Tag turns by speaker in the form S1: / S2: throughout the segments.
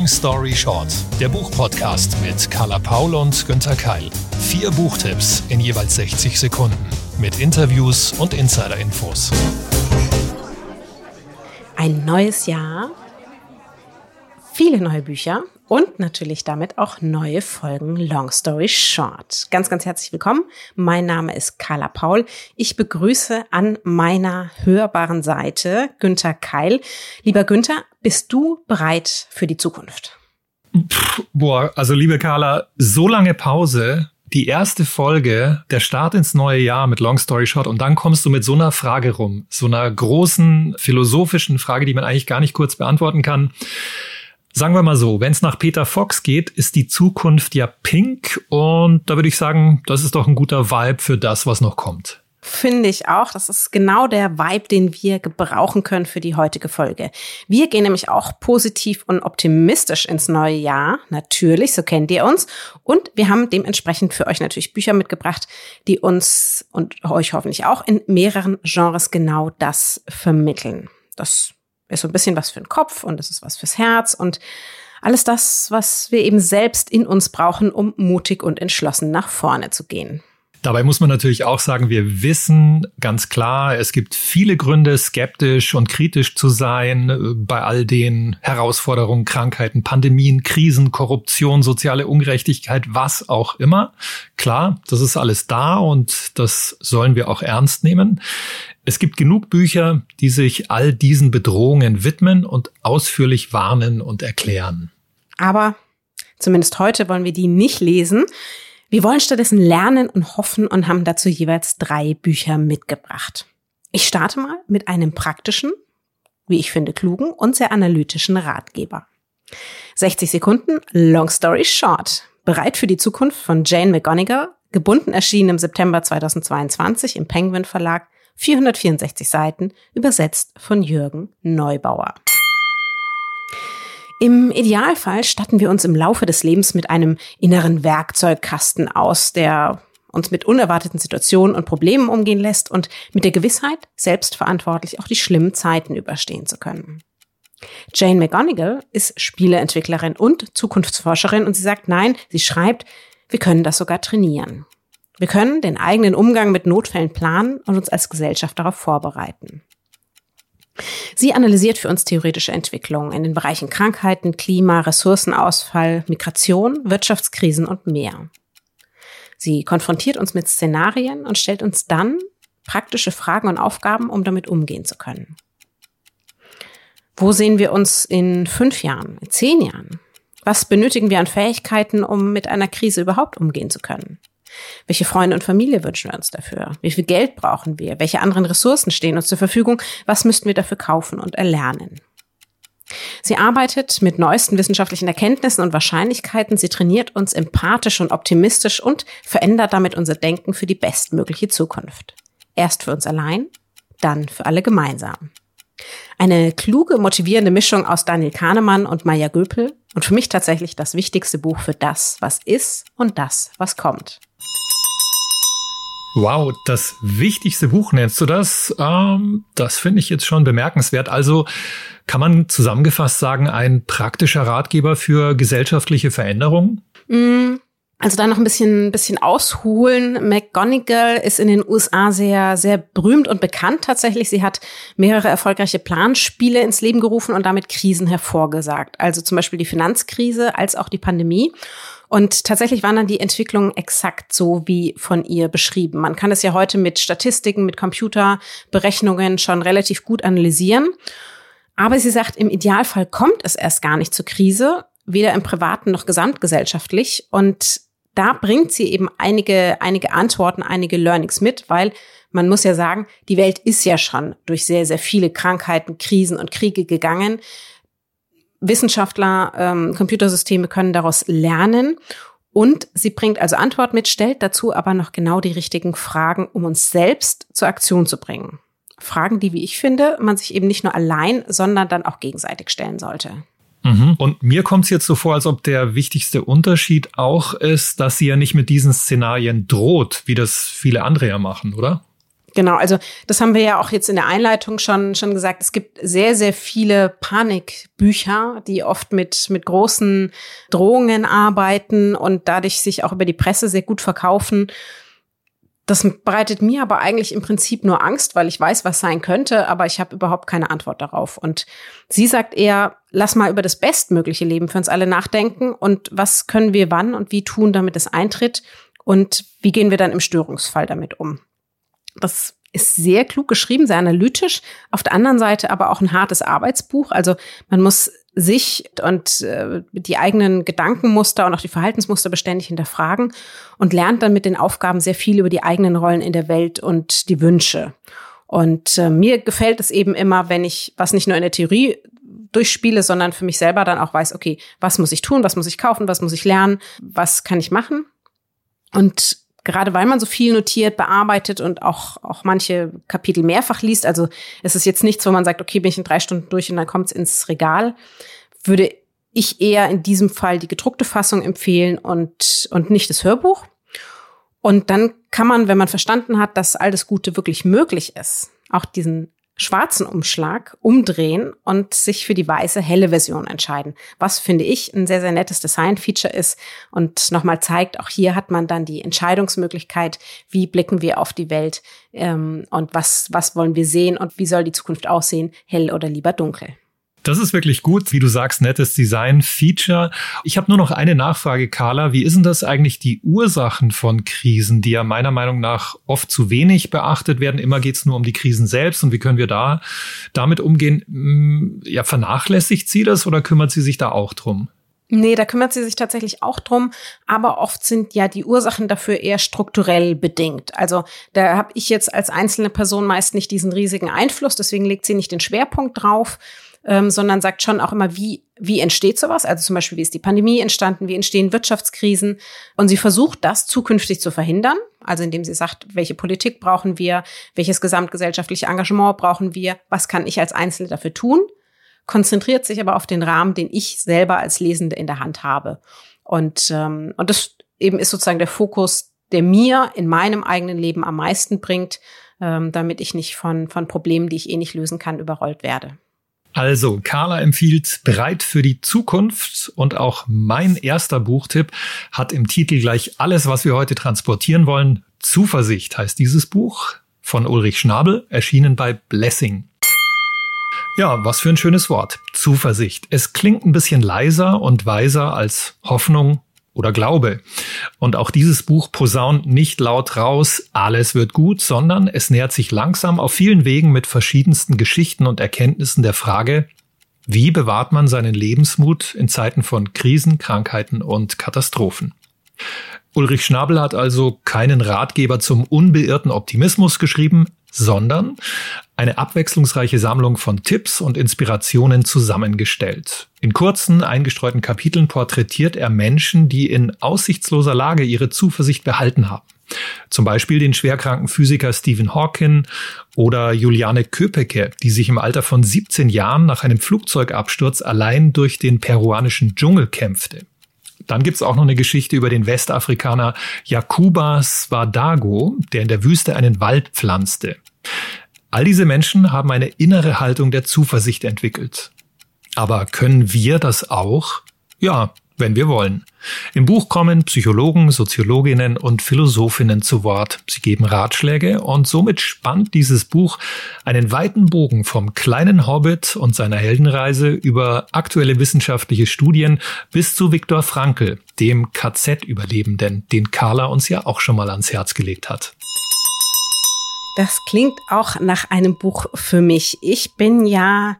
S1: Long Story Short, der Buchpodcast mit Carla Paul und Günther Keil. Vier Buchtipps in jeweils 60 Sekunden mit Interviews und Insider-Infos.
S2: Ein neues Jahr, viele neue Bücher und natürlich damit auch neue Folgen Long Story Short. Ganz, ganz herzlich willkommen. Mein Name ist Carla Paul. Ich begrüße an meiner hörbaren Seite Günther Keil. Lieber Günther, bist du bereit für die Zukunft?
S3: Puh, boah, also liebe Carla, so lange Pause, die erste Folge, der Start ins neue Jahr mit Long Story Short und dann kommst du mit so einer Frage rum, so einer großen philosophischen Frage, die man eigentlich gar nicht kurz beantworten kann. Sagen wir mal so, wenn es nach Peter Fox geht, ist die Zukunft ja pink und da würde ich sagen, das ist doch ein guter Vibe für das, was noch kommt.
S2: Finde ich auch. Das ist genau der Vibe, den wir gebrauchen können für die heutige Folge. Wir gehen nämlich auch positiv und optimistisch ins neue Jahr. Natürlich, so kennt ihr uns. Und wir haben dementsprechend für euch natürlich Bücher mitgebracht, die uns und euch hoffentlich auch in mehreren Genres genau das vermitteln. Das ist so ein bisschen was für den Kopf und es ist was fürs Herz und alles das, was wir eben selbst in uns brauchen, um mutig und entschlossen nach vorne zu gehen.
S3: Dabei muss man natürlich auch sagen, wir wissen ganz klar, es gibt viele Gründe, skeptisch und kritisch zu sein äh, bei all den Herausforderungen, Krankheiten, Pandemien, Krisen, Korruption, soziale Ungerechtigkeit, was auch immer. Klar, das ist alles da und das sollen wir auch ernst nehmen. Es gibt genug Bücher, die sich all diesen Bedrohungen widmen und ausführlich warnen und erklären.
S2: Aber zumindest heute wollen wir die nicht lesen. Wir wollen stattdessen lernen und hoffen und haben dazu jeweils drei Bücher mitgebracht. Ich starte mal mit einem praktischen, wie ich finde, klugen und sehr analytischen Ratgeber. 60 Sekunden, Long Story Short. Bereit für die Zukunft von Jane McGonigal, gebunden erschienen im September 2022 im Penguin Verlag, 464 Seiten, übersetzt von Jürgen Neubauer. Im Idealfall statten wir uns im Laufe des Lebens mit einem inneren Werkzeugkasten aus, der uns mit unerwarteten Situationen und Problemen umgehen lässt und mit der Gewissheit, selbstverantwortlich auch die schlimmen Zeiten überstehen zu können. Jane McGonigal ist Spieleentwicklerin und Zukunftsforscherin und sie sagt nein, sie schreibt, wir können das sogar trainieren. Wir können den eigenen Umgang mit Notfällen planen und uns als Gesellschaft darauf vorbereiten. Sie analysiert für uns theoretische Entwicklungen in den Bereichen Krankheiten, Klima, Ressourcenausfall, Migration, Wirtschaftskrisen und mehr. Sie konfrontiert uns mit Szenarien und stellt uns dann praktische Fragen und Aufgaben, um damit umgehen zu können. Wo sehen wir uns in fünf Jahren, in zehn Jahren? Was benötigen wir an Fähigkeiten, um mit einer Krise überhaupt umgehen zu können? Welche Freunde und Familie wünschen wir uns dafür? Wie viel Geld brauchen wir? Welche anderen Ressourcen stehen uns zur Verfügung? Was müssten wir dafür kaufen und erlernen? Sie arbeitet mit neuesten wissenschaftlichen Erkenntnissen und Wahrscheinlichkeiten. Sie trainiert uns empathisch und optimistisch und verändert damit unser Denken für die bestmögliche Zukunft. Erst für uns allein, dann für alle gemeinsam. Eine kluge, motivierende Mischung aus Daniel Kahnemann und Maya Göpel und für mich tatsächlich das wichtigste Buch für das, was ist und das, was kommt.
S3: Wow, das wichtigste Buch nennst du das? Ähm, das finde ich jetzt schon bemerkenswert. Also kann man zusammengefasst sagen, ein praktischer Ratgeber für gesellschaftliche Veränderungen?
S2: Mm. Also da noch ein bisschen, bisschen ausholen. McGonigal ist in den USA sehr, sehr berühmt und bekannt tatsächlich. Sie hat mehrere erfolgreiche Planspiele ins Leben gerufen und damit Krisen hervorgesagt. Also zum Beispiel die Finanzkrise als auch die Pandemie. Und tatsächlich waren dann die Entwicklungen exakt so wie von ihr beschrieben. Man kann es ja heute mit Statistiken, mit Computerberechnungen schon relativ gut analysieren. Aber sie sagt, im Idealfall kommt es erst gar nicht zur Krise, weder im privaten noch gesamtgesellschaftlich. Und da bringt sie eben einige, einige Antworten, einige Learnings mit, weil man muss ja sagen, die Welt ist ja schon durch sehr, sehr viele Krankheiten, Krisen und Kriege gegangen. Wissenschaftler, ähm, Computersysteme können daraus lernen. Und sie bringt also Antwort mit, stellt dazu aber noch genau die richtigen Fragen, um uns selbst zur Aktion zu bringen. Fragen, die, wie ich finde, man sich eben nicht nur allein, sondern dann auch gegenseitig stellen sollte.
S3: Mhm. Und mir kommt es jetzt so vor, als ob der wichtigste Unterschied auch ist, dass sie ja nicht mit diesen Szenarien droht, wie das viele andere ja machen, oder?
S2: Genau, also das haben wir ja auch jetzt in der Einleitung schon, schon gesagt. Es gibt sehr, sehr viele Panikbücher, die oft mit, mit großen Drohungen arbeiten und dadurch sich auch über die Presse sehr gut verkaufen. Das bereitet mir aber eigentlich im Prinzip nur Angst, weil ich weiß, was sein könnte, aber ich habe überhaupt keine Antwort darauf. Und sie sagt eher, lass mal über das bestmögliche Leben für uns alle nachdenken und was können wir wann und wie tun, damit es eintritt und wie gehen wir dann im Störungsfall damit um. Das ist sehr klug geschrieben, sehr analytisch. Auf der anderen Seite aber auch ein hartes Arbeitsbuch. Also man muss sich und äh, die eigenen Gedankenmuster und auch die Verhaltensmuster beständig hinterfragen und lernt dann mit den Aufgaben sehr viel über die eigenen Rollen in der Welt und die Wünsche. Und äh, mir gefällt es eben immer, wenn ich was nicht nur in der Theorie durchspiele, sondern für mich selber dann auch weiß, okay, was muss ich tun, was muss ich kaufen, was muss ich lernen, was kann ich machen. Und gerade weil man so viel notiert, bearbeitet und auch, auch manche Kapitel mehrfach liest, also es ist jetzt nichts, wo man sagt, okay, bin ich in drei Stunden durch und dann kommt es ins Regal, würde ich eher in diesem Fall die gedruckte Fassung empfehlen und, und nicht das Hörbuch. Und dann kann man, wenn man verstanden hat, dass all das Gute wirklich möglich ist, auch diesen schwarzen Umschlag umdrehen und sich für die weiße, helle Version entscheiden. Was finde ich ein sehr, sehr nettes Design-Feature ist und nochmal zeigt, auch hier hat man dann die Entscheidungsmöglichkeit, wie blicken wir auf die Welt ähm, und was, was wollen wir sehen und wie soll die Zukunft aussehen, hell oder lieber dunkel.
S3: Das ist wirklich gut, wie du sagst, nettes Design-Feature. Ich habe nur noch eine Nachfrage, Carla. Wie ist denn das eigentlich die Ursachen von Krisen, die ja meiner Meinung nach oft zu wenig beachtet werden? Immer geht es nur um die Krisen selbst und wie können wir da damit umgehen? Hm, ja, vernachlässigt sie das oder kümmert sie sich da auch drum?
S2: Nee, da kümmert sie sich tatsächlich auch drum, aber oft sind ja die Ursachen dafür eher strukturell bedingt. Also da habe ich jetzt als einzelne Person meist nicht diesen riesigen Einfluss, deswegen legt sie nicht den Schwerpunkt drauf ähm, sondern sagt schon auch immer, wie, wie entsteht sowas? Also zum Beispiel, wie ist die Pandemie entstanden? Wie entstehen Wirtschaftskrisen? Und sie versucht das zukünftig zu verhindern. Also indem sie sagt, welche Politik brauchen wir? Welches gesamtgesellschaftliche Engagement brauchen wir? Was kann ich als Einzelne dafür tun? Konzentriert sich aber auf den Rahmen, den ich selber als Lesende in der Hand habe. Und, ähm, und das eben ist sozusagen der Fokus, der mir in meinem eigenen Leben am meisten bringt, ähm, damit ich nicht von, von Problemen, die ich eh nicht lösen kann, überrollt werde.
S3: Also, Carla empfiehlt Bereit für die Zukunft und auch mein erster Buchtipp hat im Titel gleich alles, was wir heute transportieren wollen. Zuversicht heißt dieses Buch von Ulrich Schnabel, erschienen bei Blessing. Ja, was für ein schönes Wort. Zuversicht. Es klingt ein bisschen leiser und weiser als Hoffnung oder Glaube. Und auch dieses Buch posaunt nicht laut raus, alles wird gut, sondern es nähert sich langsam auf vielen Wegen mit verschiedensten Geschichten und Erkenntnissen der Frage, wie bewahrt man seinen Lebensmut in Zeiten von Krisen, Krankheiten und Katastrophen? Ulrich Schnabel hat also keinen Ratgeber zum unbeirrten Optimismus geschrieben, sondern eine abwechslungsreiche Sammlung von Tipps und Inspirationen zusammengestellt. In kurzen, eingestreuten Kapiteln porträtiert er Menschen, die in aussichtsloser Lage ihre Zuversicht behalten haben. Zum Beispiel den schwerkranken Physiker Stephen Hawking oder Juliane Köpeke, die sich im Alter von 17 Jahren nach einem Flugzeugabsturz allein durch den peruanischen Dschungel kämpfte. Dann gibt's auch noch eine Geschichte über den Westafrikaner Jakuba Swadago, der in der Wüste einen Wald pflanzte. All diese Menschen haben eine innere Haltung der Zuversicht entwickelt. Aber können wir das auch? Ja, wenn wir wollen. Im Buch kommen Psychologen, Soziologinnen und Philosophinnen zu Wort. Sie geben Ratschläge und somit spannt dieses Buch einen weiten Bogen vom kleinen Hobbit und seiner Heldenreise über aktuelle wissenschaftliche Studien bis zu Viktor Frankl, dem KZ-Überlebenden, den Carla uns ja auch schon mal ans Herz gelegt hat.
S2: Das klingt auch nach einem Buch für mich. Ich bin ja,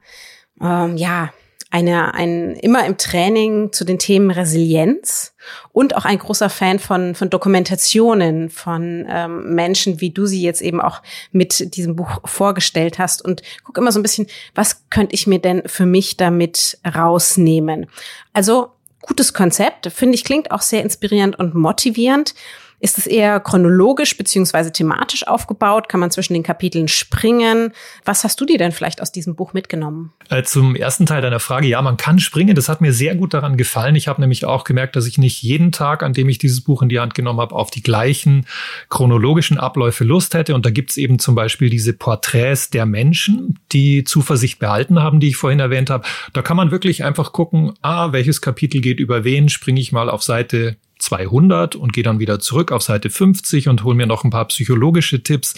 S2: ähm, ja, eine, ein, immer im Training zu den Themen Resilienz und auch ein großer Fan von, von Dokumentationen von ähm, Menschen, wie du sie jetzt eben auch mit diesem Buch vorgestellt hast und guck immer so ein bisschen, was könnte ich mir denn für mich damit rausnehmen? Also gutes Konzept, finde ich, klingt auch sehr inspirierend und motivierend. Ist es eher chronologisch beziehungsweise thematisch aufgebaut? Kann man zwischen den Kapiteln springen? Was hast du dir denn vielleicht aus diesem Buch mitgenommen?
S3: Äh, zum ersten Teil deiner Frage, ja, man kann springen. Das hat mir sehr gut daran gefallen. Ich habe nämlich auch gemerkt, dass ich nicht jeden Tag, an dem ich dieses Buch in die Hand genommen habe, auf die gleichen chronologischen Abläufe Lust hätte. Und da gibt es eben zum Beispiel diese Porträts der Menschen, die Zuversicht behalten haben, die ich vorhin erwähnt habe. Da kann man wirklich einfach gucken, ah, welches Kapitel geht über wen, springe ich mal auf Seite 200 und gehe dann wieder zurück auf Seite 50 und hole mir noch ein paar psychologische Tipps.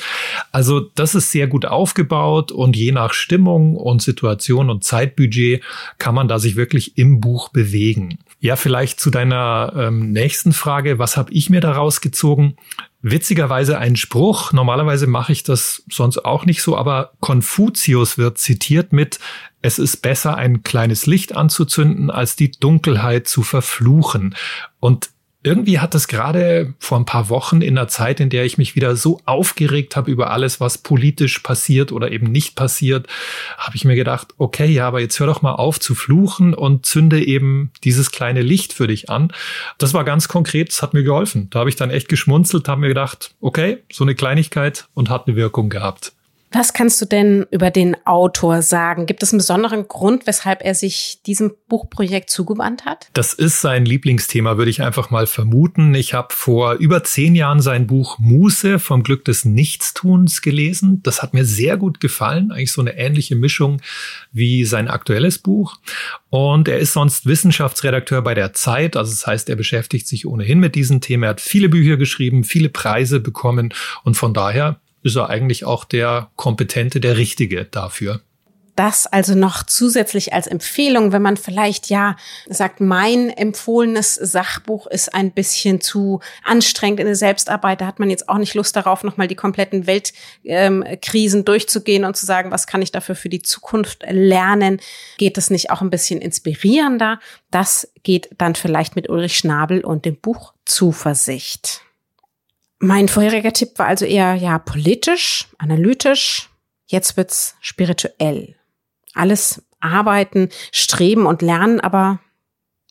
S3: Also das ist sehr gut aufgebaut und je nach Stimmung und Situation und Zeitbudget kann man da sich wirklich im Buch bewegen. Ja, vielleicht zu deiner ähm, nächsten Frage, was habe ich mir daraus gezogen? Witzigerweise ein Spruch, normalerweise mache ich das sonst auch nicht so, aber Konfuzius wird zitiert mit, es ist besser, ein kleines Licht anzuzünden, als die Dunkelheit zu verfluchen. Und irgendwie hat es gerade vor ein paar Wochen in einer Zeit, in der ich mich wieder so aufgeregt habe über alles, was politisch passiert oder eben nicht passiert, habe ich mir gedacht, okay, ja, aber jetzt hör doch mal auf zu fluchen und zünde eben dieses kleine Licht für dich an. Das war ganz konkret, das hat mir geholfen. Da habe ich dann echt geschmunzelt, habe mir gedacht, okay, so eine Kleinigkeit und hat eine Wirkung gehabt.
S2: Was kannst du denn über den Autor sagen? Gibt es einen besonderen Grund, weshalb er sich diesem Buchprojekt zugewandt hat?
S3: Das ist sein Lieblingsthema, würde ich einfach mal vermuten. Ich habe vor über zehn Jahren sein Buch Muße vom Glück des Nichtstuns gelesen. Das hat mir sehr gut gefallen. Eigentlich so eine ähnliche Mischung wie sein aktuelles Buch. Und er ist sonst Wissenschaftsredakteur bei der Zeit. Also das heißt, er beschäftigt sich ohnehin mit diesem Thema. Er hat viele Bücher geschrieben, viele Preise bekommen. Und von daher ist er eigentlich auch der Kompetente, der Richtige dafür.
S2: Das also noch zusätzlich als Empfehlung, wenn man vielleicht ja sagt, mein empfohlenes Sachbuch ist ein bisschen zu anstrengend in der Selbstarbeit, da hat man jetzt auch nicht Lust darauf, nochmal die kompletten Weltkrisen ähm, durchzugehen und zu sagen, was kann ich dafür für die Zukunft lernen? Geht es nicht auch ein bisschen inspirierender? Das geht dann vielleicht mit Ulrich Schnabel und dem Buch Zuversicht. Mein vorheriger Tipp war also eher ja politisch, analytisch. Jetzt wird's spirituell. Alles arbeiten, streben und lernen, aber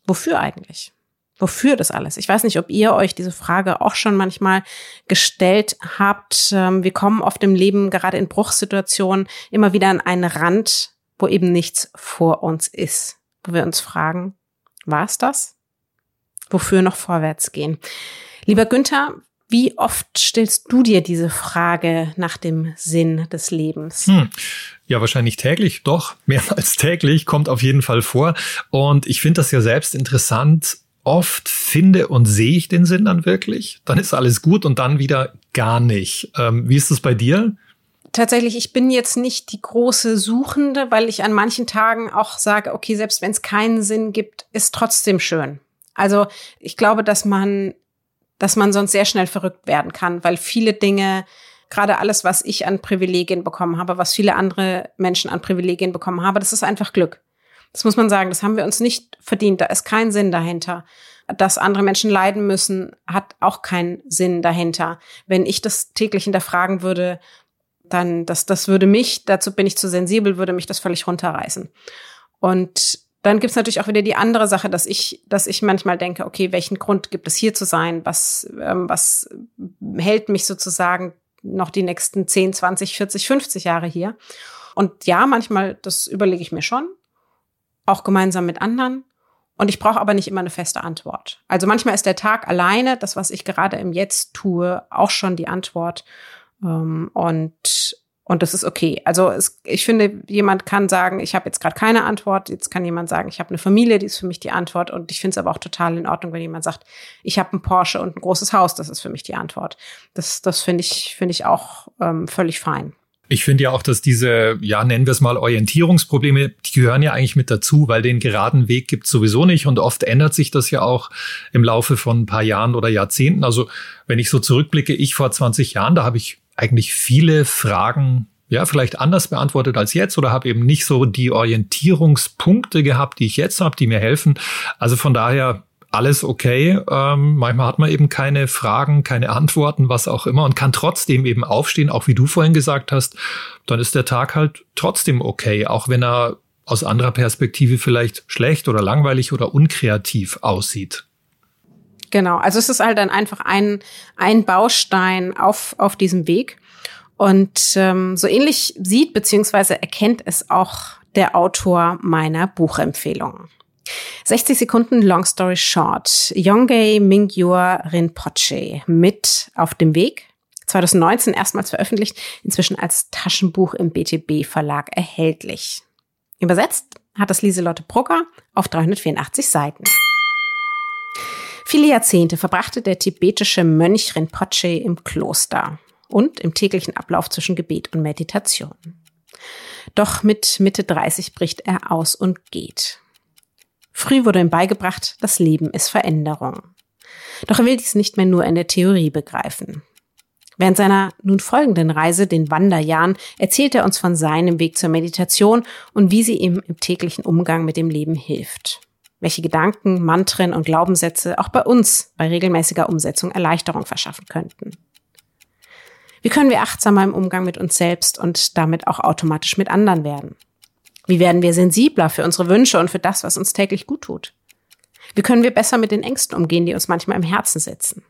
S2: wofür eigentlich? Wofür das alles? Ich weiß nicht, ob ihr euch diese Frage auch schon manchmal gestellt habt. Ähm, wir kommen oft im Leben, gerade in Bruchsituationen, immer wieder an einen Rand, wo eben nichts vor uns ist. Wo wir uns fragen, war es das? Wofür noch vorwärts gehen? Lieber Günther, wie oft stellst du dir diese Frage nach dem Sinn des Lebens? Hm.
S3: Ja, wahrscheinlich täglich, doch, mehr als täglich, kommt auf jeden Fall vor. Und ich finde das ja selbst interessant. Oft finde und sehe ich den Sinn dann wirklich. Dann ist alles gut und dann wieder gar nicht. Ähm, wie ist das bei dir?
S2: Tatsächlich, ich bin jetzt nicht die große Suchende, weil ich an manchen Tagen auch sage, okay, selbst wenn es keinen Sinn gibt, ist trotzdem schön. Also ich glaube, dass man dass man sonst sehr schnell verrückt werden kann, weil viele Dinge, gerade alles, was ich an Privilegien bekommen habe, was viele andere Menschen an Privilegien bekommen haben, das ist einfach Glück. Das muss man sagen, das haben wir uns nicht verdient, da ist kein Sinn dahinter. Dass andere Menschen leiden müssen, hat auch keinen Sinn dahinter. Wenn ich das täglich hinterfragen würde, dann, das, das würde mich, dazu bin ich zu sensibel, würde mich das völlig runterreißen. Und dann gibt's natürlich auch wieder die andere Sache, dass ich, dass ich manchmal denke, okay, welchen Grund gibt es hier zu sein? Was, ähm, was hält mich sozusagen noch die nächsten 10, 20, 40, 50 Jahre hier? Und ja, manchmal, das überlege ich mir schon, auch gemeinsam mit anderen. Und ich brauche aber nicht immer eine feste Antwort. Also manchmal ist der Tag alleine, das, was ich gerade im Jetzt tue, auch schon die Antwort. Ähm, und und das ist okay. Also es, ich finde, jemand kann sagen, ich habe jetzt gerade keine Antwort. Jetzt kann jemand sagen, ich habe eine Familie, die ist für mich die Antwort. Und ich finde es aber auch total in Ordnung, wenn jemand sagt, ich habe einen Porsche und ein großes Haus, das ist für mich die Antwort. Das, das finde ich, finde ich auch ähm, völlig fein.
S3: Ich finde ja auch, dass diese, ja, nennen wir es mal Orientierungsprobleme, die gehören ja eigentlich mit dazu, weil den geraden Weg gibt sowieso nicht und oft ändert sich das ja auch im Laufe von ein paar Jahren oder Jahrzehnten. Also wenn ich so zurückblicke, ich vor 20 Jahren, da habe ich eigentlich viele Fragen ja, vielleicht anders beantwortet als jetzt oder habe eben nicht so die Orientierungspunkte gehabt, die ich jetzt habe, die mir helfen. Also von daher alles okay. Ähm, manchmal hat man eben keine Fragen, keine Antworten, was auch immer und kann trotzdem eben aufstehen, auch wie du vorhin gesagt hast. Dann ist der Tag halt trotzdem okay, auch wenn er aus anderer Perspektive vielleicht schlecht oder langweilig oder unkreativ aussieht.
S2: Genau, also es ist halt dann einfach ein, ein Baustein auf, auf diesem Weg. Und ähm, so ähnlich sieht beziehungsweise erkennt es auch der Autor meiner Buchempfehlung. 60 Sekunden Long Story Short. Yongei Mingyur Rinpoche mit auf dem Weg. 2019 erstmals veröffentlicht, inzwischen als Taschenbuch im BTB Verlag erhältlich. Übersetzt hat das Lieselotte Brugger auf 384 Seiten. Viele Jahrzehnte verbrachte der tibetische Mönch Rinpoche im Kloster und im täglichen Ablauf zwischen Gebet und Meditation. Doch mit Mitte 30 bricht er aus und geht. Früh wurde ihm beigebracht, das Leben ist Veränderung. Doch er will dies nicht mehr nur in der Theorie begreifen. Während seiner nun folgenden Reise, den Wanderjahren, erzählt er uns von seinem Weg zur Meditation und wie sie ihm im täglichen Umgang mit dem Leben hilft. Welche Gedanken, Mantren und Glaubenssätze auch bei uns bei regelmäßiger Umsetzung Erleichterung verschaffen könnten. Wie können wir achtsamer im Umgang mit uns selbst und damit auch automatisch mit anderen werden? Wie werden wir sensibler für unsere Wünsche und für das, was uns täglich gut tut? Wie können wir besser mit den Ängsten umgehen, die uns manchmal im Herzen sitzen?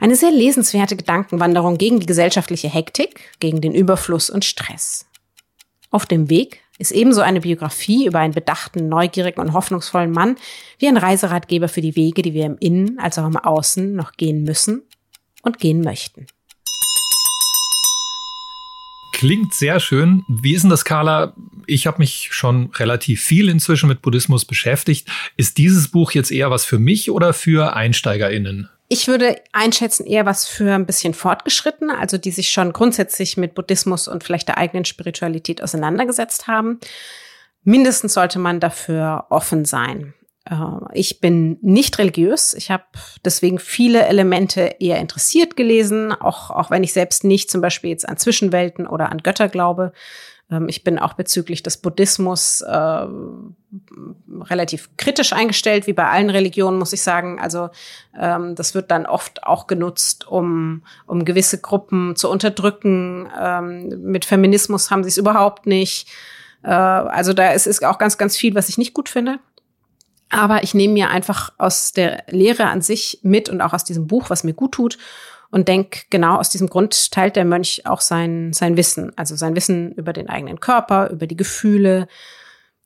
S2: Eine sehr lesenswerte Gedankenwanderung gegen die gesellschaftliche Hektik, gegen den Überfluss und Stress. Auf dem Weg ist ebenso eine Biografie über einen bedachten, neugierigen und hoffnungsvollen Mann wie ein Reiseratgeber für die Wege, die wir im Innen als auch im Außen noch gehen müssen und gehen möchten.
S3: Klingt sehr schön. Wie ist denn das, Carla? Ich habe mich schon relativ viel inzwischen mit Buddhismus beschäftigt. Ist dieses Buch jetzt eher was für mich oder für EinsteigerInnen?
S2: Ich würde einschätzen eher was für ein bisschen fortgeschritten, also die sich schon grundsätzlich mit Buddhismus und vielleicht der eigenen Spiritualität auseinandergesetzt haben. Mindestens sollte man dafür offen sein. Äh, ich bin nicht religiös. Ich habe deswegen viele Elemente eher interessiert gelesen, auch, auch wenn ich selbst nicht zum Beispiel jetzt an Zwischenwelten oder an Götter glaube. Ähm, ich bin auch bezüglich des Buddhismus äh, relativ kritisch eingestellt, wie bei allen Religionen, muss ich sagen. Also ähm, das wird dann oft auch genutzt, um, um gewisse Gruppen zu unterdrücken. Ähm, mit Feminismus haben sie es überhaupt nicht. Äh, also da ist, ist auch ganz, ganz viel, was ich nicht gut finde. Aber ich nehme mir einfach aus der Lehre an sich mit und auch aus diesem Buch, was mir gut tut. Und denk genau aus diesem Grund teilt der Mönch auch sein, sein Wissen. Also sein Wissen über den eigenen Körper, über die Gefühle,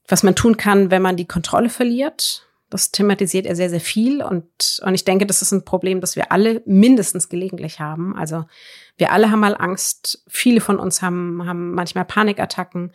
S2: was man tun kann, wenn man die Kontrolle verliert. Das thematisiert er sehr, sehr viel. Und, und ich denke, das ist ein Problem, das wir alle mindestens gelegentlich haben. Also wir alle haben mal Angst. Viele von uns haben, haben manchmal Panikattacken.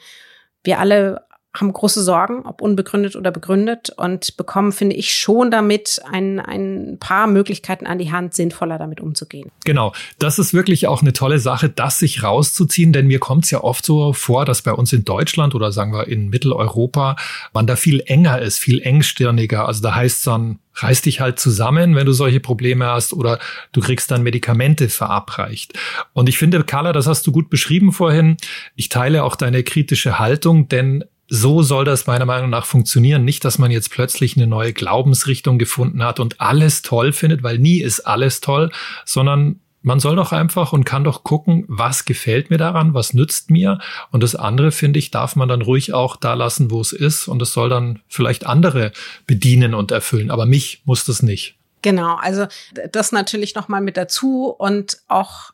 S2: Wir alle haben große Sorgen, ob unbegründet oder begründet und bekommen, finde ich, schon damit ein, ein paar Möglichkeiten an die Hand, sinnvoller damit umzugehen.
S3: Genau, das ist wirklich auch eine tolle Sache, das sich rauszuziehen, denn mir kommt es ja oft so vor, dass bei uns in Deutschland oder sagen wir in Mitteleuropa man da viel enger ist, viel engstirniger. Also da heißt es dann, reiß dich halt zusammen, wenn du solche Probleme hast oder du kriegst dann Medikamente verabreicht. Und ich finde, Carla, das hast du gut beschrieben vorhin. Ich teile auch deine kritische Haltung, denn so soll das meiner Meinung nach funktionieren. Nicht, dass man jetzt plötzlich eine neue Glaubensrichtung gefunden hat und alles toll findet, weil nie ist alles toll, sondern man soll doch einfach und kann doch gucken, was gefällt mir daran, was nützt mir. Und das andere, finde ich, darf man dann ruhig auch da lassen, wo es ist. Und es soll dann vielleicht andere bedienen und erfüllen. Aber mich muss das nicht.
S2: Genau, also das natürlich nochmal mit dazu und auch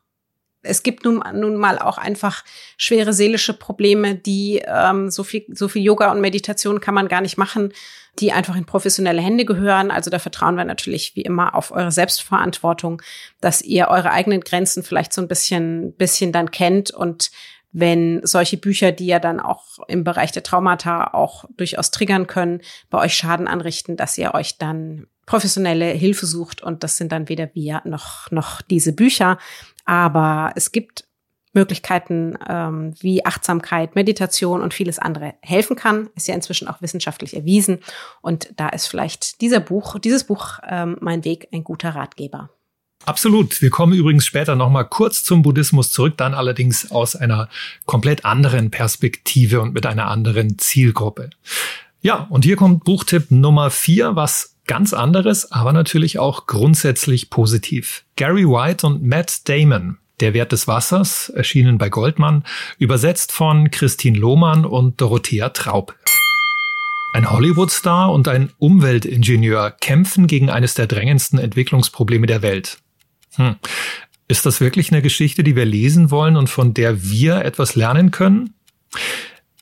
S2: es gibt nun, nun mal auch einfach schwere seelische Probleme, die ähm, so viel so viel Yoga und Meditation kann man gar nicht machen, die einfach in professionelle Hände gehören. Also da vertrauen wir natürlich wie immer auf eure Selbstverantwortung, dass ihr eure eigenen Grenzen vielleicht so ein bisschen bisschen dann kennt und wenn solche Bücher, die ja dann auch im Bereich der Traumata auch durchaus triggern können, bei euch Schaden anrichten, dass ihr euch dann professionelle Hilfe sucht und das sind dann weder wir noch noch diese Bücher. Aber es gibt Möglichkeiten, ähm, wie Achtsamkeit, Meditation und vieles andere helfen kann. Ist ja inzwischen auch wissenschaftlich erwiesen. Und da ist vielleicht dieser Buch, dieses Buch, ähm, mein Weg, ein guter Ratgeber.
S3: Absolut. Wir kommen übrigens später nochmal kurz zum Buddhismus zurück, dann allerdings aus einer komplett anderen Perspektive und mit einer anderen Zielgruppe. Ja, und hier kommt Buchtipp Nummer vier, was ganz anderes, aber natürlich auch grundsätzlich positiv. Gary White und Matt Damon. Der Wert des Wassers, erschienen bei Goldmann, übersetzt von Christine Lohmann und Dorothea Traub. Ein Hollywood-Star und ein Umweltingenieur kämpfen gegen eines der drängendsten Entwicklungsprobleme der Welt. Hm. Ist das wirklich eine Geschichte, die wir lesen wollen und von der wir etwas lernen können?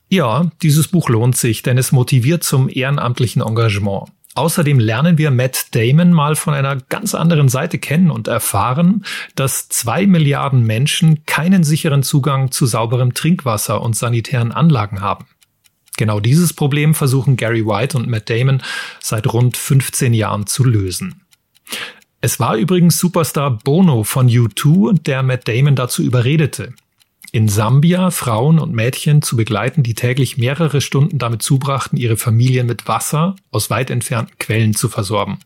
S3: Ja, dieses Buch lohnt sich, denn es motiviert zum ehrenamtlichen Engagement. Außerdem lernen wir Matt Damon mal von einer ganz anderen Seite kennen und erfahren, dass zwei Milliarden Menschen keinen sicheren Zugang zu sauberem Trinkwasser und sanitären Anlagen haben. Genau dieses Problem versuchen Gary White und Matt Damon seit rund 15 Jahren zu lösen. Es war übrigens Superstar Bono von U2, der Matt Damon dazu überredete. In Sambia Frauen und Mädchen zu begleiten, die täglich mehrere Stunden damit zubrachten, ihre Familien mit Wasser aus weit entfernten Quellen zu versorgen.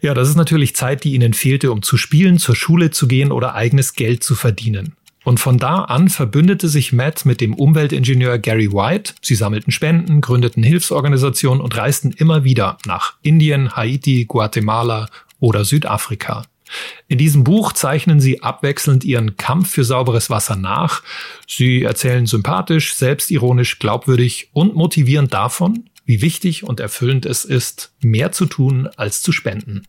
S3: Ja, das ist natürlich Zeit, die ihnen fehlte, um zu spielen, zur Schule zu gehen oder eigenes Geld zu verdienen. Und von da an verbündete sich Matt mit dem Umweltingenieur Gary White. Sie sammelten Spenden, gründeten Hilfsorganisationen und reisten immer wieder nach Indien, Haiti, Guatemala oder Südafrika. In diesem Buch zeichnen sie abwechselnd ihren Kampf für sauberes Wasser nach. Sie erzählen sympathisch, selbstironisch, glaubwürdig und motivierend davon, wie wichtig und erfüllend es ist, mehr zu tun als zu spenden.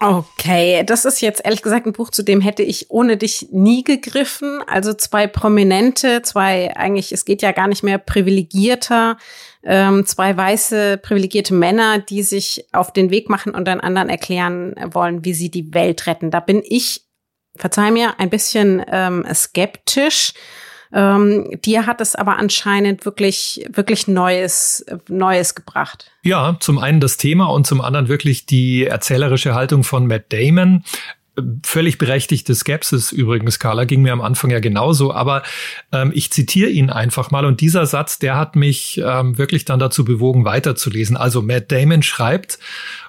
S2: Okay, das ist jetzt ehrlich gesagt ein Buch, zu dem hätte ich ohne dich nie gegriffen. Also zwei prominente, zwei eigentlich, es geht ja gar nicht mehr privilegierter, ähm, zwei weiße privilegierte Männer, die sich auf den Weg machen und dann anderen erklären wollen, wie sie die Welt retten. Da bin ich, verzeih mir, ein bisschen ähm, skeptisch. Ähm, dir hat es aber anscheinend wirklich, wirklich Neues, Neues gebracht.
S3: Ja, zum einen das Thema und zum anderen wirklich die erzählerische Haltung von Matt Damon völlig berechtigte Skepsis übrigens, Carla, ging mir am Anfang ja genauso, aber ähm, ich zitiere ihn einfach mal und dieser Satz, der hat mich ähm, wirklich dann dazu bewogen, weiterzulesen. Also Matt Damon schreibt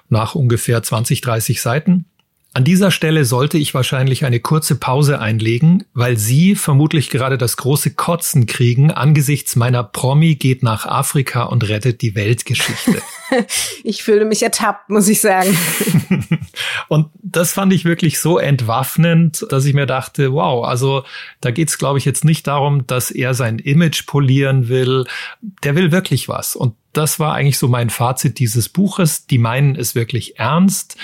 S3: nach ungefähr 20, 30 Seiten, an dieser Stelle sollte ich wahrscheinlich eine kurze Pause einlegen, weil Sie vermutlich gerade das große Kotzen kriegen angesichts meiner Promi geht nach Afrika und rettet die Weltgeschichte.
S2: ich fühle mich ertappt, muss ich sagen.
S3: und das fand ich wirklich so entwaffnend, dass ich mir dachte, wow, also da geht's, glaube ich, jetzt nicht darum, dass er sein Image polieren will. Der will wirklich was. Und das war eigentlich so mein Fazit dieses Buches. Die meinen es wirklich ernst.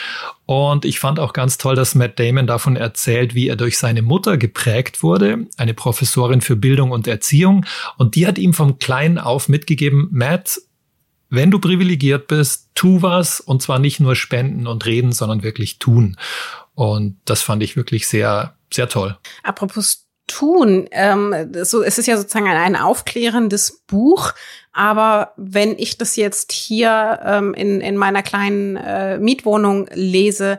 S3: Und ich fand auch ganz toll, dass Matt Damon davon erzählt, wie er durch seine Mutter geprägt wurde, eine Professorin für Bildung und Erziehung. Und die hat ihm vom Kleinen auf mitgegeben, Matt, wenn du privilegiert bist, tu was und zwar nicht nur spenden und reden, sondern wirklich tun. Und das fand ich wirklich sehr, sehr toll.
S2: Apropos tun. Ähm, so, es ist ja sozusagen ein, ein aufklärendes Buch, aber wenn ich das jetzt hier ähm, in, in meiner kleinen äh, Mietwohnung lese,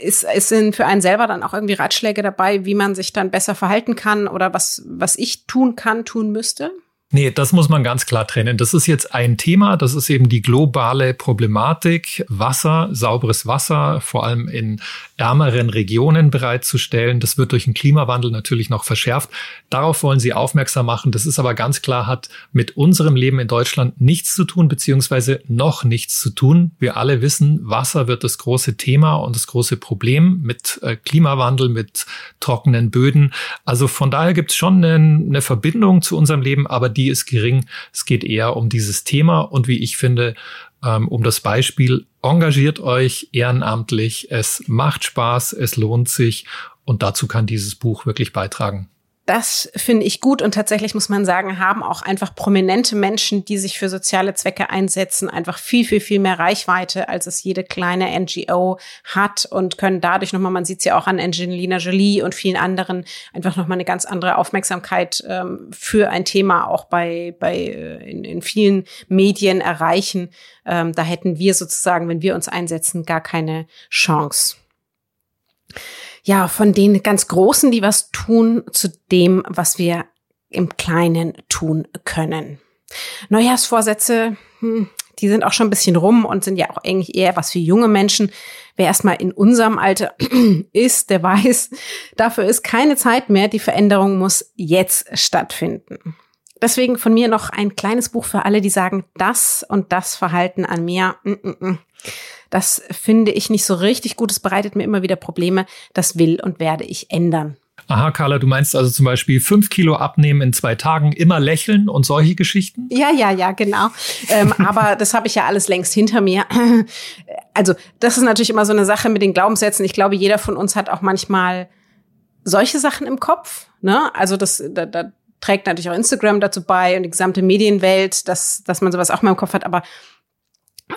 S2: ist, ist sind für einen selber dann auch irgendwie Ratschläge dabei, wie man sich dann besser verhalten kann oder was, was ich tun kann, tun müsste?
S3: Nee, das muss man ganz klar trennen. Das ist jetzt ein Thema, das ist eben die globale Problematik, Wasser, sauberes Wasser, vor allem in ärmeren Regionen bereitzustellen. Das wird durch den Klimawandel natürlich noch verschärft. Darauf wollen Sie aufmerksam machen. Das ist aber ganz klar, hat mit unserem Leben in Deutschland nichts zu tun, beziehungsweise noch nichts zu tun. Wir alle wissen, Wasser wird das große Thema und das große Problem mit äh, Klimawandel, mit trockenen Böden. Also von daher gibt es schon eine, Verbindung zu unserem Leben, aber die die ist gering. Es geht eher um dieses Thema und wie ich finde, ähm, um das Beispiel, engagiert euch ehrenamtlich. Es macht Spaß, es lohnt sich und dazu kann dieses Buch wirklich beitragen.
S2: Das finde ich gut und tatsächlich muss man sagen, haben auch einfach prominente Menschen, die sich für soziale Zwecke einsetzen, einfach viel, viel, viel mehr Reichweite, als es jede kleine NGO hat und können dadurch nochmal, man sieht es ja auch an Angelina Jolie und vielen anderen, einfach nochmal eine ganz andere Aufmerksamkeit ähm, für ein Thema auch bei, bei äh, in, in vielen Medien erreichen. Ähm, da hätten wir sozusagen, wenn wir uns einsetzen, gar keine Chance ja, von den ganz Großen, die was tun, zu dem, was wir im Kleinen tun können. Neujahrsvorsätze, hm, die sind auch schon ein bisschen rum und sind ja auch eigentlich eher was für junge Menschen. Wer erstmal in unserem Alter ist, der weiß, dafür ist keine Zeit mehr. Die Veränderung muss jetzt stattfinden. Deswegen von mir noch ein kleines Buch für alle, die sagen, das und das Verhalten an mir, mm, mm, mm. Das finde ich nicht so richtig gut. Es bereitet mir immer wieder Probleme. Das will und werde ich ändern.
S3: Aha, Carla, du meinst also zum Beispiel fünf Kilo abnehmen in zwei Tagen, immer lächeln und solche Geschichten?
S2: Ja, ja, ja, genau. ähm, aber das habe ich ja alles längst hinter mir. Also das ist natürlich immer so eine Sache mit den Glaubenssätzen. Ich glaube, jeder von uns hat auch manchmal solche Sachen im Kopf. Ne? Also das, da, da trägt natürlich auch Instagram dazu bei und die gesamte Medienwelt, dass, dass man sowas auch mal im Kopf hat. Aber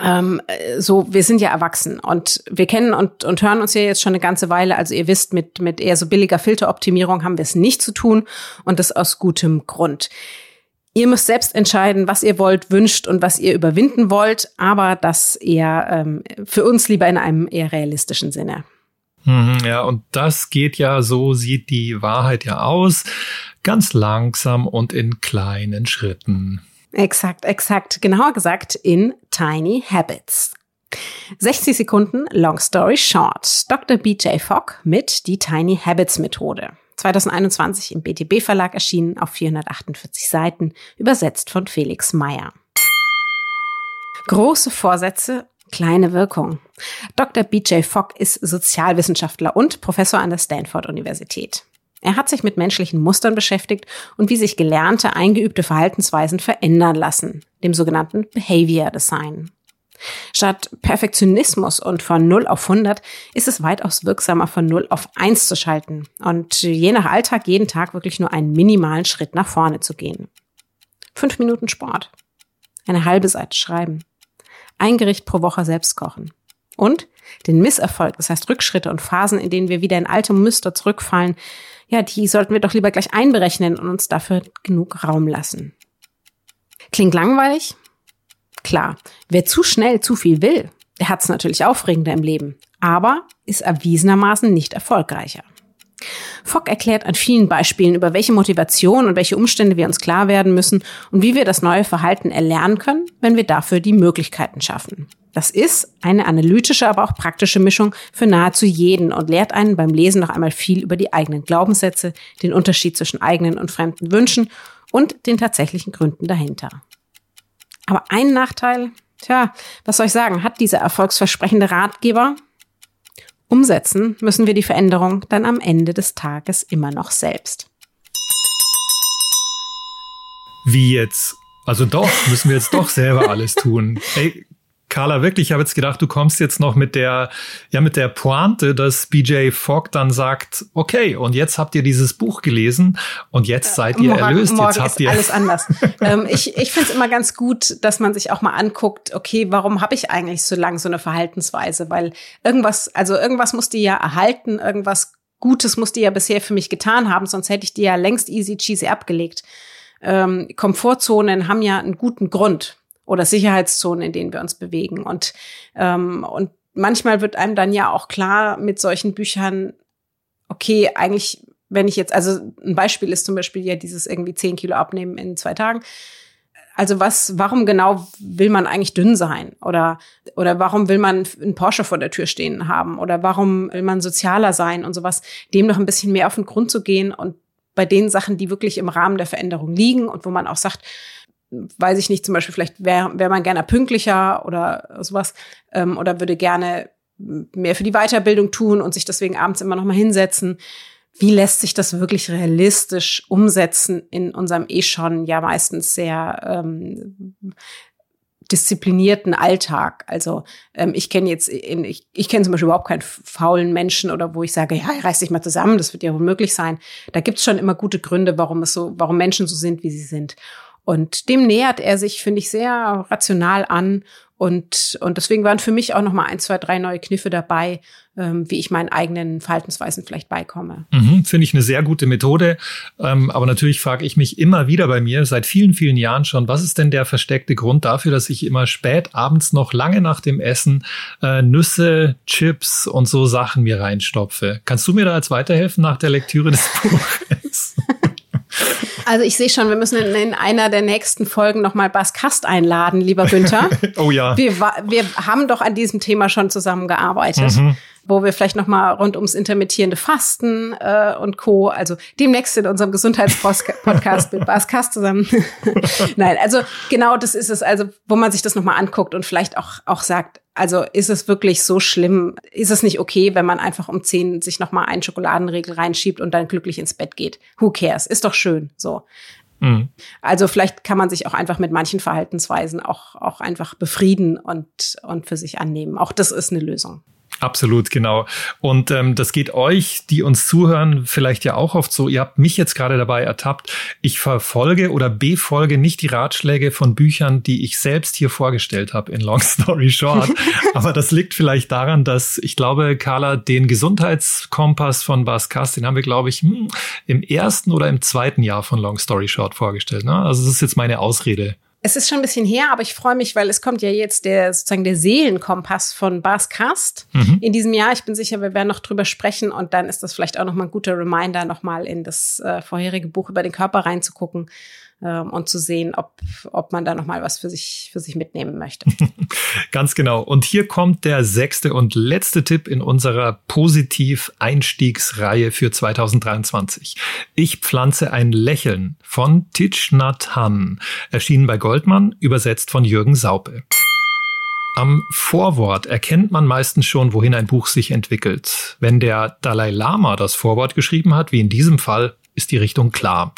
S2: ähm, so, wir sind ja erwachsen und wir kennen und, und hören uns ja jetzt schon eine ganze Weile. Also ihr wisst, mit, mit eher so billiger Filteroptimierung haben wir es nicht zu tun und das aus gutem Grund. Ihr müsst selbst entscheiden, was ihr wollt, wünscht und was ihr überwinden wollt, aber das eher ähm, für uns lieber in einem eher realistischen Sinne.
S3: Mhm, ja, und das geht ja, so sieht die Wahrheit ja aus, ganz langsam und in kleinen Schritten.
S2: Exakt, exakt. Genauer gesagt in Tiny Habits. 60 Sekunden, long story short. Dr. BJ Fogg mit die Tiny Habits Methode. 2021 im BTB Verlag erschienen auf 448 Seiten, übersetzt von Felix Meyer. Große Vorsätze, kleine Wirkung. Dr. BJ Fogg ist Sozialwissenschaftler und Professor an der Stanford Universität. Er hat sich mit menschlichen Mustern beschäftigt und wie sich gelernte, eingeübte Verhaltensweisen verändern lassen, dem sogenannten Behavior Design. Statt Perfektionismus und von 0 auf 100 ist es weitaus wirksamer, von 0 auf 1 zu schalten und je nach Alltag jeden Tag wirklich nur einen minimalen Schritt nach vorne zu gehen. Fünf Minuten Sport. Eine halbe Seite schreiben. Ein Gericht pro Woche selbst kochen. Und den Misserfolg, das heißt Rückschritte und Phasen, in denen wir wieder in alte Muster zurückfallen, ja, die sollten wir doch lieber gleich einberechnen und uns dafür genug Raum lassen. Klingt langweilig? Klar, wer zu schnell zu viel will, der hat es natürlich aufregender im Leben, aber ist erwiesenermaßen nicht erfolgreicher. Fogg erklärt an vielen Beispielen, über welche Motivation und welche Umstände wir uns klar werden müssen und wie wir das neue Verhalten erlernen können, wenn wir dafür die Möglichkeiten schaffen. Das ist eine analytische, aber auch praktische Mischung für nahezu jeden und lehrt einen beim Lesen noch einmal viel über die eigenen Glaubenssätze, den Unterschied zwischen eigenen und fremden Wünschen und den tatsächlichen Gründen dahinter. Aber ein Nachteil, tja, was soll ich sagen, hat dieser erfolgsversprechende Ratgeber? Umsetzen müssen wir die Veränderung dann am Ende des Tages immer noch selbst.
S3: Wie jetzt? Also doch, müssen wir jetzt doch selber alles tun. Ey, Carla, wirklich, ich habe jetzt gedacht, du kommst jetzt noch mit der, ja, mit der Pointe, dass BJ Fogg dann sagt, okay, und jetzt habt ihr dieses Buch gelesen und jetzt äh, seid ihr morgen, erlöst.
S2: Morgen
S3: jetzt habt
S2: ihr alles anders. ähm, ich ich finde es immer ganz gut, dass man sich auch mal anguckt, okay, warum habe ich eigentlich so lange so eine Verhaltensweise? Weil irgendwas, also irgendwas muss die ja erhalten, irgendwas Gutes muss die ja bisher für mich getan haben, sonst hätte ich die ja längst easy cheesy abgelegt. Ähm, Komfortzonen haben ja einen guten Grund oder Sicherheitszonen, in denen wir uns bewegen. Und, ähm, und manchmal wird einem dann ja auch klar mit solchen Büchern, okay, eigentlich, wenn ich jetzt, also ein Beispiel ist zum Beispiel ja dieses irgendwie zehn Kilo abnehmen in zwei Tagen. Also was, warum genau will man eigentlich dünn sein? Oder, oder warum will man einen Porsche vor der Tür stehen haben? Oder warum will man sozialer sein und sowas? Dem noch ein bisschen mehr auf den Grund zu gehen und bei den Sachen, die wirklich im Rahmen der Veränderung liegen und wo man auch sagt, weiß ich nicht, zum Beispiel vielleicht wäre wär man gerne pünktlicher oder sowas ähm, oder würde gerne mehr für die Weiterbildung tun und sich deswegen abends immer noch mal hinsetzen. Wie lässt sich das wirklich realistisch umsetzen in unserem eh schon ja meistens sehr ähm, disziplinierten Alltag. Also ähm, ich kenne jetzt, in, ich, ich kenne zum Beispiel überhaupt keinen faulen Menschen oder wo ich sage, ja, reiß dich mal zusammen, das wird ja wohl möglich sein. Da gibt's schon immer gute Gründe, warum es so, warum Menschen so sind, wie sie sind. Und dem nähert er sich, finde ich, sehr rational an. Und, und deswegen waren für mich auch noch mal ein, zwei, drei neue Kniffe dabei, ähm, wie ich meinen eigenen Verhaltensweisen vielleicht beikomme.
S3: Mhm, finde ich eine sehr gute Methode. Ähm, aber natürlich frage ich mich immer wieder bei mir, seit vielen, vielen Jahren schon, was ist denn der versteckte Grund dafür, dass ich immer spät abends noch lange nach dem Essen äh, Nüsse, Chips und so Sachen mir reinstopfe? Kannst du mir da als weiterhelfen nach der Lektüre des Buches?
S2: Also ich sehe schon, wir müssen in, in einer der nächsten Folgen nochmal Bas Kast einladen, lieber Günther.
S3: oh ja.
S2: Wir, wir haben doch an diesem Thema schon zusammengearbeitet. Mhm wo wir vielleicht noch mal rund ums intermittierende Fasten äh, und Co. Also demnächst in unserem Gesundheitspodcast mit Bas Kast zusammen. Nein, also genau das ist es. Also wo man sich das noch mal anguckt und vielleicht auch auch sagt, Also ist es wirklich so schlimm? Ist es nicht okay, wenn man einfach um zehn sich nochmal einen Schokoladenregel reinschiebt und dann glücklich ins Bett geht? Who cares? Ist doch schön. So. Mhm. Also vielleicht kann man sich auch einfach mit manchen Verhaltensweisen auch, auch einfach befrieden und, und für sich annehmen. Auch das ist eine Lösung.
S3: Absolut, genau. Und ähm, das geht euch, die uns zuhören, vielleicht ja auch oft so. Ihr habt mich jetzt gerade dabei ertappt. Ich verfolge oder befolge nicht die Ratschläge von Büchern, die ich selbst hier vorgestellt habe in Long Story Short. Aber das liegt vielleicht daran, dass ich glaube, Carla, den Gesundheitskompass von Bas Kass, den haben wir, glaube ich, hm, im ersten oder im zweiten Jahr von Long Story Short vorgestellt. Ne? Also das ist jetzt meine Ausrede
S2: es ist schon ein bisschen her, aber ich freue mich, weil es kommt ja jetzt der sozusagen der Seelenkompass von Bas Cast mhm. in diesem Jahr. Ich bin sicher, wir werden noch drüber sprechen und dann ist das vielleicht auch noch mal ein guter Reminder, noch mal in das äh, vorherige Buch über den Körper reinzugucken ähm, und zu sehen, ob, ob man da noch mal was für sich, für sich mitnehmen möchte.
S3: Ganz genau. Und hier kommt der sechste und letzte Tipp in unserer Positiv-Einstiegsreihe für 2023. Ich pflanze ein Lächeln von Thich Nhat Hanh, erschienen bei Goldmann, übersetzt von Jürgen Saupe. Am Vorwort erkennt man meistens schon, wohin ein Buch sich entwickelt. Wenn der Dalai Lama das Vorwort geschrieben hat, wie in diesem Fall, ist die Richtung klar.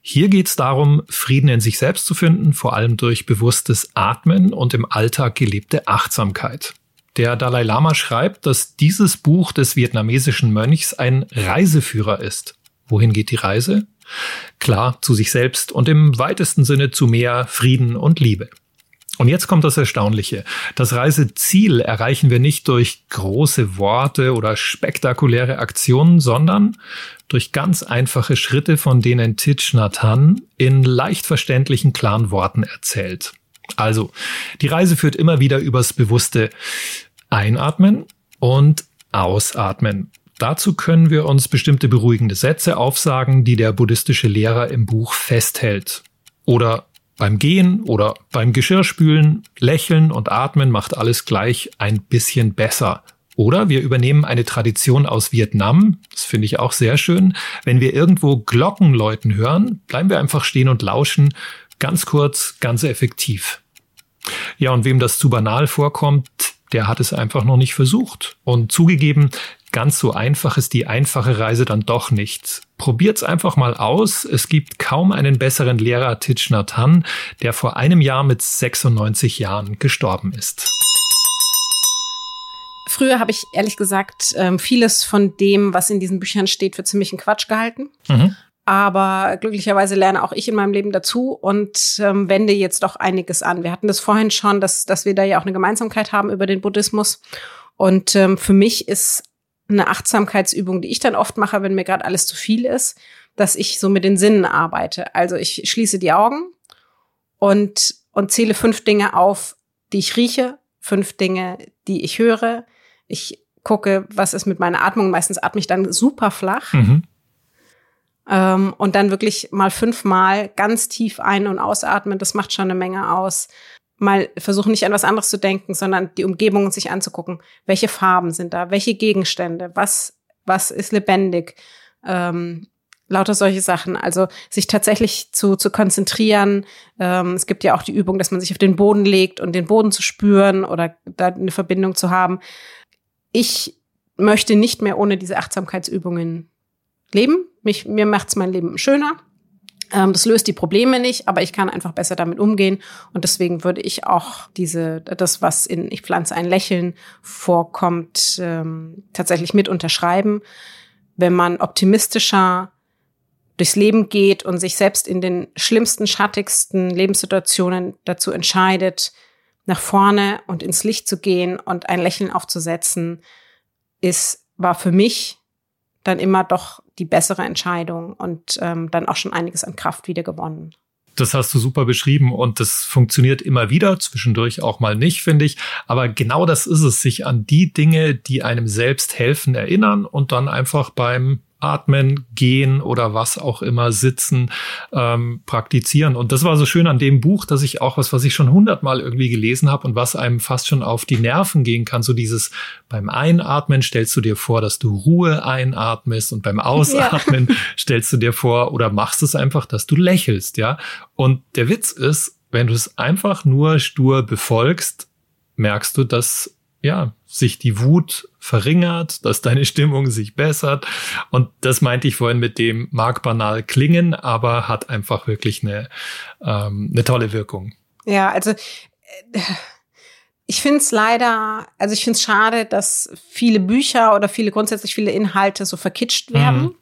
S3: Hier geht es darum, Frieden in sich selbst zu finden, vor allem durch bewusstes Atmen und im Alltag gelebte Achtsamkeit. Der Dalai Lama schreibt, dass dieses Buch des vietnamesischen Mönchs ein Reiseführer ist. Wohin geht die Reise? Klar, zu sich selbst und im weitesten Sinne zu mehr Frieden und Liebe. Und jetzt kommt das Erstaunliche. Das Reiseziel erreichen wir nicht durch große Worte oder spektakuläre Aktionen, sondern durch ganz einfache Schritte, von denen Thich Nhat Hanh in leicht verständlichen, klaren Worten erzählt. Also, die Reise führt immer wieder übers bewusste Einatmen und Ausatmen. Dazu können wir uns bestimmte beruhigende Sätze aufsagen, die der buddhistische Lehrer im Buch festhält. Oder beim Gehen oder beim Geschirrspülen, Lächeln und Atmen macht alles gleich ein bisschen besser. Oder wir übernehmen eine Tradition aus Vietnam, das finde ich auch sehr schön. Wenn wir irgendwo Glockenläuten hören, bleiben wir einfach stehen und lauschen. Ganz kurz, ganz effektiv. Ja, und wem das zu banal vorkommt, der hat es einfach noch nicht versucht. Und zugegeben, ganz so einfach ist die einfache Reise dann doch nicht. Probiert's einfach mal aus. Es gibt kaum einen besseren Lehrer Thich Nhat Hanh, der vor einem Jahr mit 96 Jahren gestorben ist.
S2: Früher habe ich ehrlich gesagt ähm, vieles von dem, was in diesen Büchern steht, für ziemlichen Quatsch gehalten. Mhm. Aber glücklicherweise lerne auch ich in meinem Leben dazu und ähm, wende jetzt doch einiges an. Wir hatten das vorhin schon, dass, dass wir da ja auch eine Gemeinsamkeit haben über den Buddhismus. Und ähm, für mich ist eine Achtsamkeitsübung, die ich dann oft mache, wenn mir gerade alles zu viel ist, dass ich so mit den Sinnen arbeite. Also ich schließe die Augen und, und zähle fünf Dinge auf, die ich rieche, fünf Dinge, die ich höre. Ich gucke, was ist mit meiner Atmung. Meistens atme ich dann super flach. Mhm. Ähm, und dann wirklich mal fünfmal ganz tief ein- und ausatmen. Das macht schon eine Menge aus mal versuchen, nicht an was anderes zu denken, sondern die Umgebung sich anzugucken. Welche Farben sind da? Welche Gegenstände? Was, was ist lebendig? Ähm, lauter solche Sachen. Also sich tatsächlich zu, zu konzentrieren. Ähm, es gibt ja auch die Übung, dass man sich auf den Boden legt und den Boden zu spüren oder da eine Verbindung zu haben. Ich möchte nicht mehr ohne diese Achtsamkeitsübungen leben. Mich, mir macht's mein Leben schöner. Ähm, das löst die Probleme nicht, aber ich kann einfach besser damit umgehen. Und deswegen würde ich auch diese, das, was in Ich pflanze ein Lächeln vorkommt, ähm, tatsächlich mit unterschreiben. Wenn man optimistischer durchs Leben geht und sich selbst in den schlimmsten, schattigsten Lebenssituationen dazu entscheidet, nach vorne und ins Licht zu gehen und ein Lächeln aufzusetzen, ist, war für mich dann immer doch die bessere Entscheidung und ähm, dann auch schon einiges an Kraft wieder gewonnen.
S3: Das hast du super beschrieben und das funktioniert immer wieder, zwischendurch auch mal nicht, finde ich. Aber genau das ist es, sich an die Dinge, die einem selbst helfen, erinnern und dann einfach beim Atmen, Gehen oder was auch immer, Sitzen ähm, praktizieren. Und das war so schön an dem Buch, dass ich auch was, was ich schon hundertmal irgendwie gelesen habe und was einem fast schon auf die Nerven gehen kann. So dieses beim Einatmen stellst du dir vor, dass du Ruhe einatmest und beim Ausatmen ja. stellst du dir vor oder machst es einfach, dass du lächelst, ja. Und der Witz ist, wenn du es einfach nur stur befolgst, merkst du, dass ja, sich die Wut verringert, dass deine Stimmung sich bessert. Und das meinte ich vorhin mit dem mag banal klingen, aber hat einfach wirklich eine, ähm, eine tolle Wirkung.
S2: Ja, also äh, ich finde es leider, also ich finde es schade, dass viele Bücher oder viele grundsätzlich viele Inhalte so verkitscht werden. Mhm.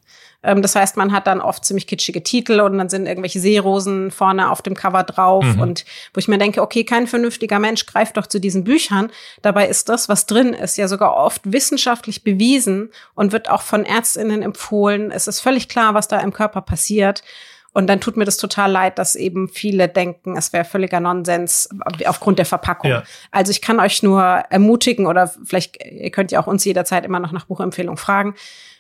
S2: Ähm, das heißt, man hat dann oft ziemlich kitschige Titel und dann sind irgendwelche Seerosen vorne auf dem Cover drauf mhm. und wo ich mir denke, okay, kein vernünftiger Mensch greift doch zu diesen Büchern. Dabei ist das, was drin ist, ja sogar oft wissenschaftlich bewiesen und wird auch von Ärztinnen empfohlen. Es ist völlig klar, was da im Körper passiert. Und dann tut mir das total leid, dass eben viele denken, es wäre völliger Nonsens aufgrund der Verpackung. Ja. Also ich kann euch nur ermutigen oder vielleicht ihr könnt ja auch uns jederzeit immer noch nach Buchempfehlung fragen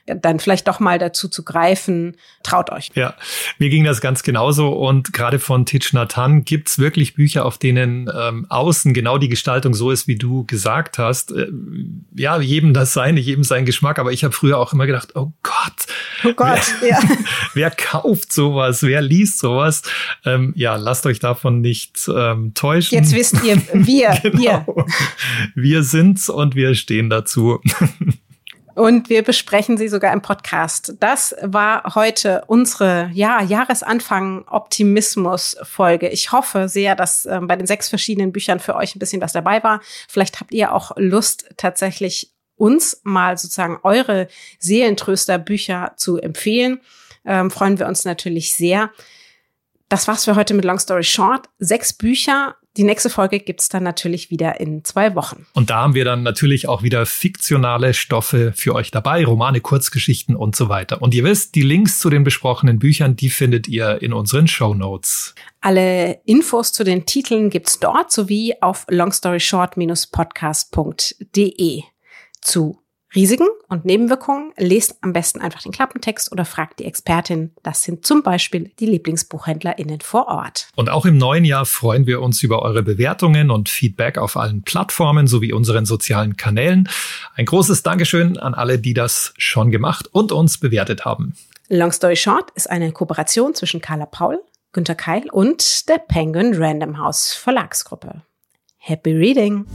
S2: dann vielleicht doch mal dazu zu greifen. Traut euch.
S3: Ja, mir ging das ganz genauso. Und gerade von Titch Nathan gibt's wirklich Bücher, auf denen ähm, außen genau die Gestaltung so ist, wie du gesagt hast. Äh, ja, jedem das seine, jedem sein Geschmack. Aber ich habe früher auch immer gedacht, oh Gott,
S2: oh Gott,
S3: wer,
S2: ja.
S3: wer kauft sowas? Wer liest sowas? Ähm, ja, lasst euch davon nicht ähm, täuschen.
S2: Jetzt wisst ihr, wir, genau. wir.
S3: Wir sind's und wir stehen dazu.
S2: Und wir besprechen sie sogar im Podcast. Das war heute unsere ja, Jahresanfang Optimismus Folge. Ich hoffe sehr, dass äh, bei den sechs verschiedenen Büchern für euch ein bisschen was dabei war. Vielleicht habt ihr auch Lust, tatsächlich uns mal sozusagen eure Seelentröster Bücher zu empfehlen. Ähm, freuen wir uns natürlich sehr. Das war's für heute mit Long Story Short. Sechs Bücher, die nächste Folge gibt's dann natürlich wieder in zwei Wochen.
S3: Und da haben wir dann natürlich auch wieder fiktionale Stoffe für euch dabei, Romane, Kurzgeschichten und so weiter. Und ihr wisst, die Links zu den besprochenen Büchern, die findet ihr in unseren Show Notes.
S2: Alle Infos zu den Titeln gibt's dort sowie auf longstoryshort-podcast.de. Zu Risiken und Nebenwirkungen lest am besten einfach den Klappentext oder fragt die Expertin. Das sind zum Beispiel die LieblingsbuchhändlerInnen vor Ort.
S3: Und auch im neuen Jahr freuen wir uns über eure Bewertungen und Feedback auf allen Plattformen sowie unseren sozialen Kanälen. Ein großes Dankeschön an alle, die das schon gemacht und uns bewertet haben.
S2: Long Story Short ist eine Kooperation zwischen Carla Paul, Günter Keil und der Penguin Random House Verlagsgruppe. Happy Reading!